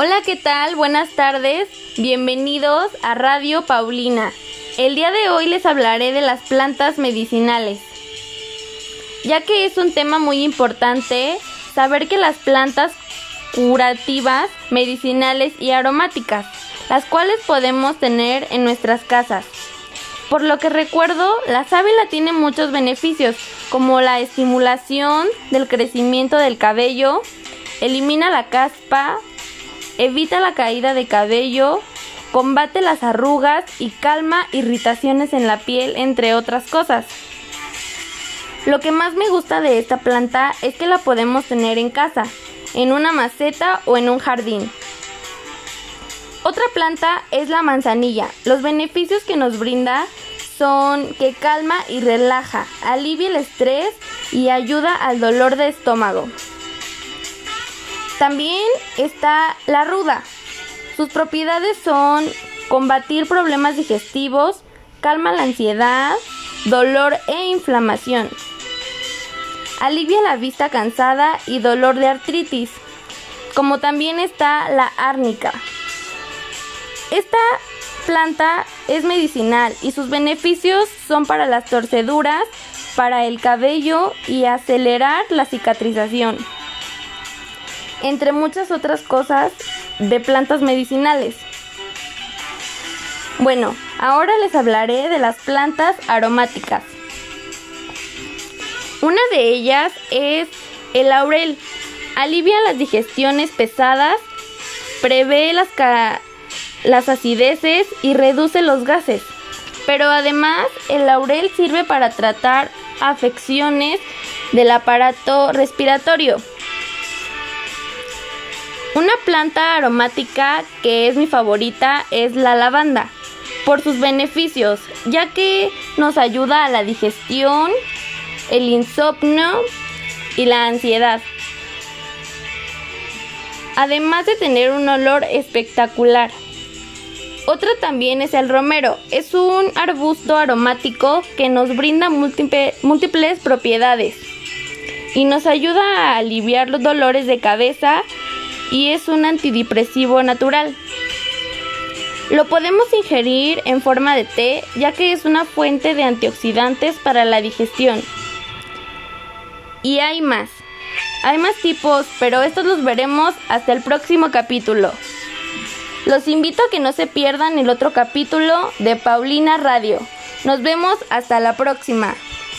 Hola, ¿qué tal? Buenas tardes. Bienvenidos a Radio Paulina. El día de hoy les hablaré de las plantas medicinales. Ya que es un tema muy importante saber que las plantas curativas, medicinales y aromáticas, las cuales podemos tener en nuestras casas. Por lo que recuerdo, la sábila tiene muchos beneficios, como la estimulación del crecimiento del cabello, elimina la caspa, evita la caída de cabello, combate las arrugas y calma irritaciones en la piel, entre otras cosas. Lo que más me gusta de esta planta es que la podemos tener en casa, en una maceta o en un jardín. Otra planta es la manzanilla. Los beneficios que nos brinda son que calma y relaja, alivia el estrés y ayuda al dolor de estómago. También está la ruda. Sus propiedades son combatir problemas digestivos, calma la ansiedad, dolor e inflamación. Alivia la vista cansada y dolor de artritis. Como también está la árnica. Esta planta es medicinal y sus beneficios son para las torceduras, para el cabello y acelerar la cicatrización entre muchas otras cosas de plantas medicinales. Bueno, ahora les hablaré de las plantas aromáticas. Una de ellas es el laurel. Alivia las digestiones pesadas, prevé las, las acideces y reduce los gases. Pero además el laurel sirve para tratar afecciones del aparato respiratorio. Una planta aromática que es mi favorita es la lavanda, por sus beneficios, ya que nos ayuda a la digestión, el insomnio y la ansiedad. Además de tener un olor espectacular. Otra también es el romero. Es un arbusto aromático que nos brinda múltiples propiedades y nos ayuda a aliviar los dolores de cabeza y es un antidepresivo natural. Lo podemos ingerir en forma de té ya que es una fuente de antioxidantes para la digestión. Y hay más. Hay más tipos, pero estos los veremos hasta el próximo capítulo. Los invito a que no se pierdan el otro capítulo de Paulina Radio. Nos vemos hasta la próxima.